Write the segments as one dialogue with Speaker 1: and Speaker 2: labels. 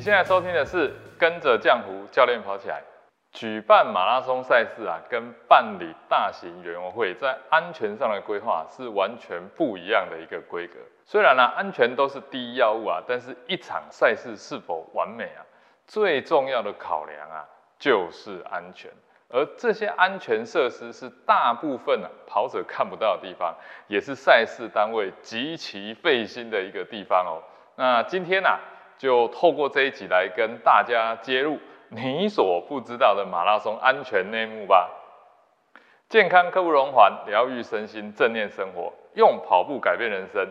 Speaker 1: 你现在收听的是跟着浆糊教练跑起来。举办马拉松赛事啊，跟办理大型园游会在安全上的规划是完全不一样的一个规格。虽然呢，安全都是第一要务啊，但是一场赛事是否完美啊，最重要的考量啊就是安全。而这些安全设施是大部分啊跑者看不到的地方，也是赛事单位极其费心的一个地方哦。那今天呢，就透过这一集来跟大家揭露。你所不知道的马拉松安全内幕吧！健康刻不容缓，疗愈身心，正念生活，用跑步改变人生。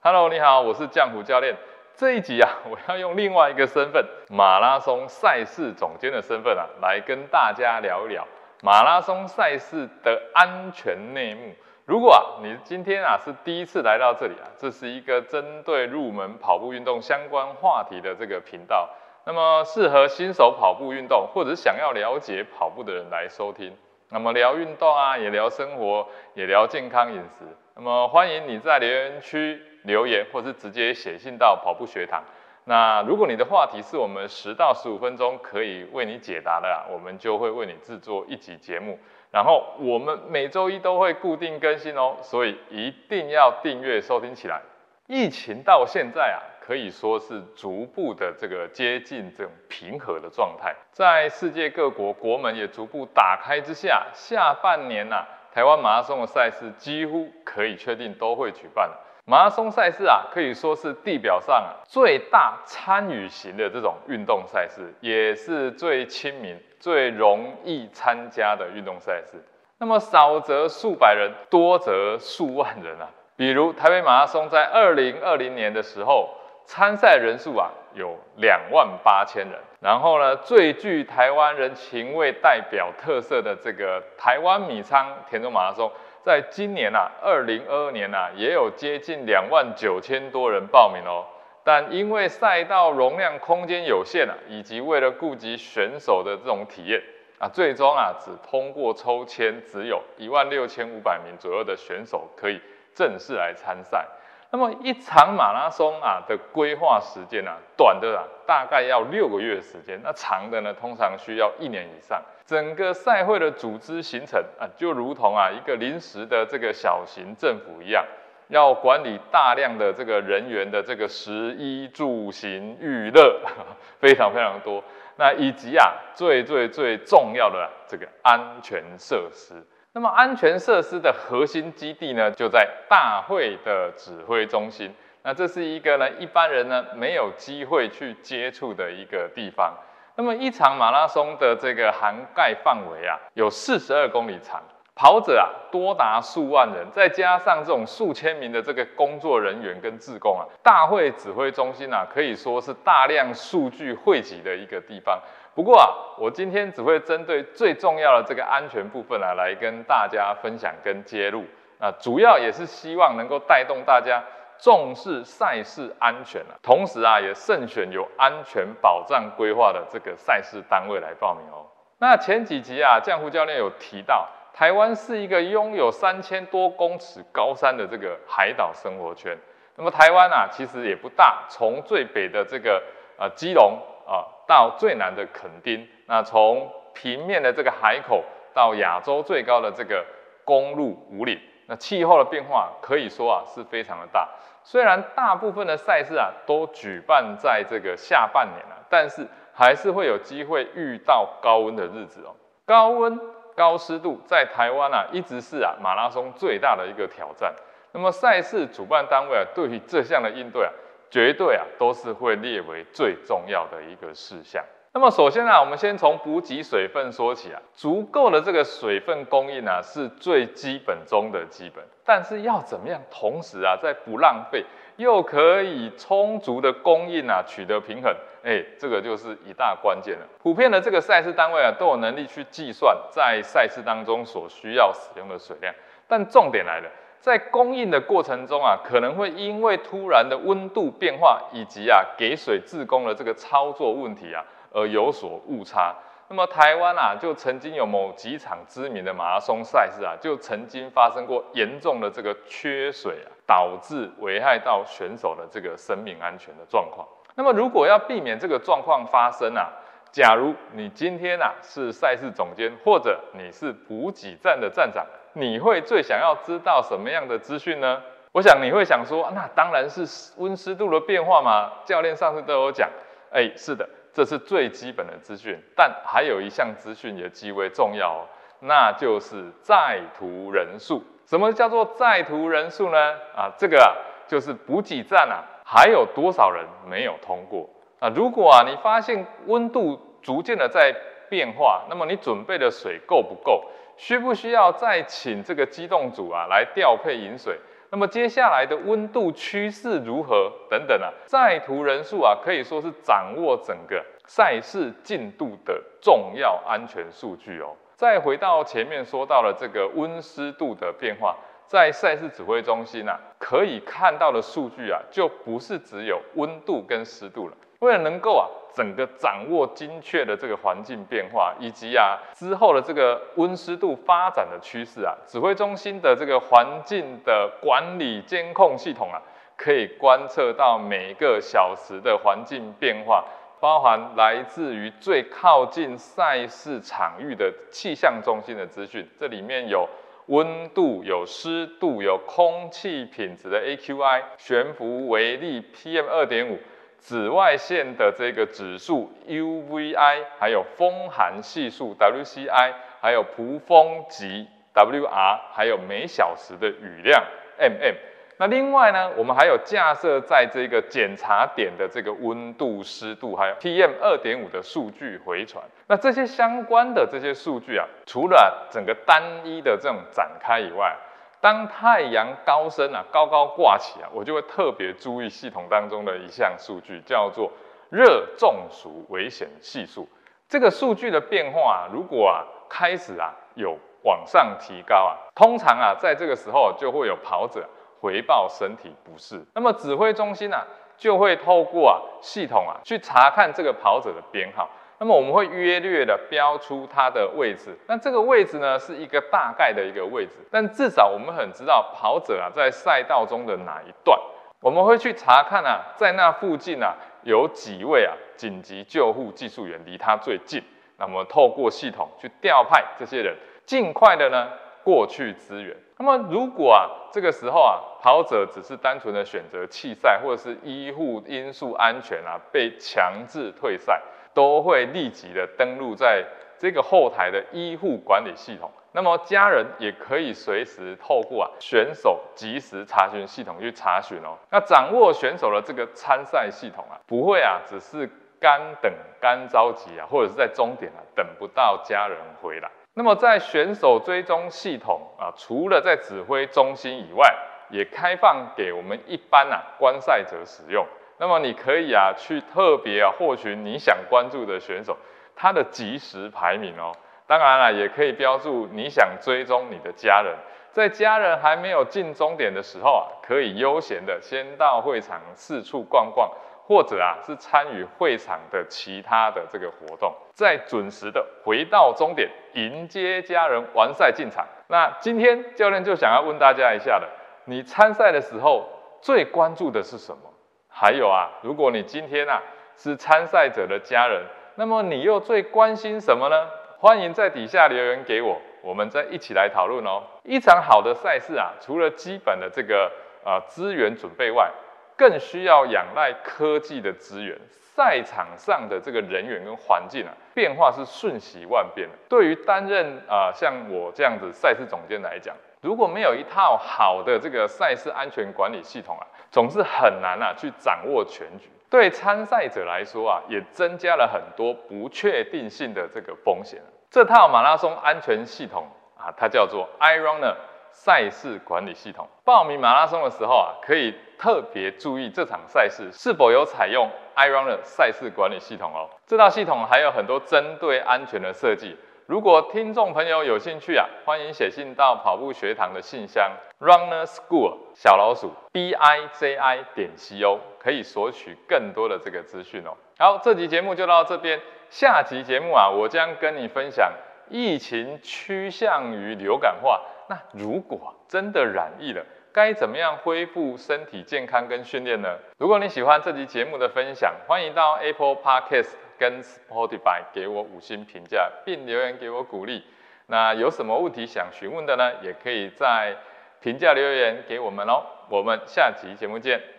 Speaker 1: Hello，你好，我是浆糊教练。这一集啊，我要用另外一个身份——马拉松赛事总监的身份啊，来跟大家聊一聊马拉松赛事的安全内幕。如果啊，你今天啊是第一次来到这里啊，这是一个针对入门跑步运动相关话题的这个频道。那么适合新手跑步运动，或者是想要了解跑步的人来收听。那么聊运动啊，也聊生活，也聊健康饮食。那么欢迎你在留言区留言，或是直接写信到跑步学堂。那如果你的话题是我们十到十五分钟可以为你解答的，啊我们就会为你制作一集节目。然后我们每周一都会固定更新哦，所以一定要订阅收听起来。疫情到现在啊。可以说是逐步的这个接近这种平和的状态，在世界各国国门也逐步打开之下，下半年呐，台湾马拉松的赛事几乎可以确定都会举办了。马拉松赛事啊，可以说是地表上啊最大参与型的这种运动赛事，也是最亲民、最容易参加的运动赛事。那么少则数百人，多则数万人啊。比如台北马拉松在二零二零年的时候。参赛人数啊有两万八千人，然后呢，最具台湾人情味代表特色的这个台湾米仓田中马拉松，在今年啊，二零二二年啊，也有接近两万九千多人报名哦。但因为赛道容量空间有限啊，以及为了顾及选手的这种体验啊，最终啊，只通过抽签，只有一万六千五百名左右的选手可以正式来参赛。那么一场马拉松啊的规划时间啊，短的啊大概要六个月时间，那长的呢通常需要一年以上。整个赛会的组织形成啊，就如同啊一个临时的这个小型政府一样，要管理大量的这个人员的这个食衣住行娱乐，非常非常多。那以及啊最最最重要的这个安全设施。那么安全设施的核心基地呢，就在大会的指挥中心。那这是一个呢，一般人呢没有机会去接触的一个地方。那么一场马拉松的这个涵盖范围啊，有四十二公里长，跑者啊多达数万人，再加上这种数千名的这个工作人员跟志工啊，大会指挥中心啊，可以说是大量数据汇集的一个地方。不过啊，我今天只会针对最重要的这个安全部分啊，来跟大家分享跟揭露。那主要也是希望能够带动大家重视赛事安全啊，同时啊，也慎选有安全保障规划的这个赛事单位来报名哦。那前几集啊，江湖教练有提到，台湾是一个拥有三千多公尺高山的这个海岛生活圈。那么台湾啊，其实也不大，从最北的这个呃基隆啊。到最南的垦丁，那从平面的这个海口到亚洲最高的这个公路五岭，那气候的变化可以说啊是非常的大。虽然大部分的赛事啊都举办在这个下半年了，但是还是会有机会遇到高温的日子哦。高温、高湿度在台湾啊一直是啊马拉松最大的一个挑战。那么赛事主办单位啊对于这项的应对啊。绝对啊，都是会列为最重要的一个事项。那么首先啊，我们先从补给水分说起啊。足够的这个水分供应啊，是最基本中的基本。但是要怎么样同时啊，在不浪费又可以充足的供应啊，取得平衡，哎，这个就是一大关键了。普遍的这个赛事单位啊，都有能力去计算在赛事当中所需要使用的水量。但重点来了。在供应的过程中啊，可能会因为突然的温度变化以及啊给水自供的这个操作问题啊，而有所误差。那么台湾啊，就曾经有某几场知名的马拉松赛事啊，就曾经发生过严重的这个缺水啊，导致危害到选手的这个生命安全的状况。那么如果要避免这个状况发生啊，假如你今天啊是赛事总监，或者你是补给站的站长，你会最想要知道什么样的资讯呢？我想你会想说，那当然是温湿度的变化嘛。教练上次都有讲，哎，是的，这是最基本的资讯。但还有一项资讯也极为重要哦，那就是在途人数。什么叫做在途人数呢？啊，这个啊就是补给站啊还有多少人没有通过啊？如果啊你发现温度逐渐的在变化，那么你准备的水够不够？需不需要再请这个机动组啊来调配饮水？那么接下来的温度趋势如何？等等啊，在途人数啊，可以说是掌握整个赛事进度的重要安全数据哦。再回到前面说到了这个温湿度的变化，在赛事指挥中心啊，可以看到的数据啊，就不是只有温度跟湿度了。为了能够啊，整个掌握精确的这个环境变化，以及啊之后的这个温湿度发展的趋势啊，指挥中心的这个环境的管理监控系统啊，可以观测到每个小时的环境变化，包含来自于最靠近赛事场域的气象中心的资讯，这里面有温度、有湿度、有空气品质的 AQI、悬浮微粒、PM 二点五。紫外线的这个指数 UVI，还有风寒系数 WCI，还有蒲风级 WR，还有每小时的雨量 mm。那另外呢，我们还有架设在这个检查点的这个温度、湿度，还有 PM 二点五的数据回传。那这些相关的这些数据啊，除了整个单一的这种展开以外，当太阳高升啊，高高挂起啊，我就会特别注意系统当中的一项数据，叫做热中暑危险系数。这个数据的变化啊，如果啊开始啊有往上提高啊，通常啊在这个时候就会有跑者回报身体不适，那么指挥中心啊就会透过啊系统啊去查看这个跑者的编号。那么我们会约略的标出它的位置，那这个位置呢是一个大概的一个位置，但至少我们很知道跑者啊在赛道中的哪一段，我们会去查看啊，在那附近啊有几位啊紧急救护技术员离他最近，那么透过系统去调派这些人，尽快的呢过去资源。那么如果啊这个时候啊跑者只是单纯的选择弃赛，或者是医护因素安全啊被强制退赛。都会立即的登录在这个后台的医护管理系统，那么家人也可以随时透过啊选手及时查询系统去查询哦。那掌握选手的这个参赛系统啊，不会啊只是干等干着急啊，或者是在终点啊等不到家人回来。那么在选手追踪系统啊，除了在指挥中心以外，也开放给我们一般啊观赛者使用。那么你可以啊，去特别啊获取你想关注的选手他的即时排名哦。当然了，也可以标注你想追踪你的家人，在家人还没有进终点的时候啊，可以悠闲的先到会场四处逛逛，或者啊是参与会场的其他的这个活动，再准时的回到终点迎接家人完赛进场。那今天教练就想要问大家一下了，你参赛的时候最关注的是什么？还有啊，如果你今天啊是参赛者的家人，那么你又最关心什么呢？欢迎在底下留言给我，我们再一起来讨论哦。一场好的赛事啊，除了基本的这个呃资源准备外，更需要仰赖科技的资源。赛场上的这个人员跟环境啊，变化是瞬息万变的。对于担任啊像我这样子赛事总监来讲，如果没有一套好的这个赛事安全管理系统啊，总是很难啊去掌握全局。对参赛者来说啊，也增加了很多不确定性的这个风险。这套马拉松安全系统啊，它叫做 iRunner 赛事管理系统。报名马拉松的时候啊，可以特别注意这场赛事是否有采用 iRunner 赛事管理系统哦。这套系统还有很多针对安全的设计。如果听众朋友有兴趣啊，欢迎写信到跑步学堂的信箱，Runner School 小老鼠 B I J I 点 C O，可以索取更多的这个资讯哦。好，这集节目就到这边，下集节目啊，我将跟你分享疫情趋向于流感化，那如果真的染疫了，该怎么样恢复身体健康跟训练呢？如果你喜欢这集节目的分享，欢迎到 Apple Podcast 跟 Spotify 给我五星评价，并留言给我鼓励。那有什么问题想询问的呢？也可以在评价留言给我们哦。我们下集节目见。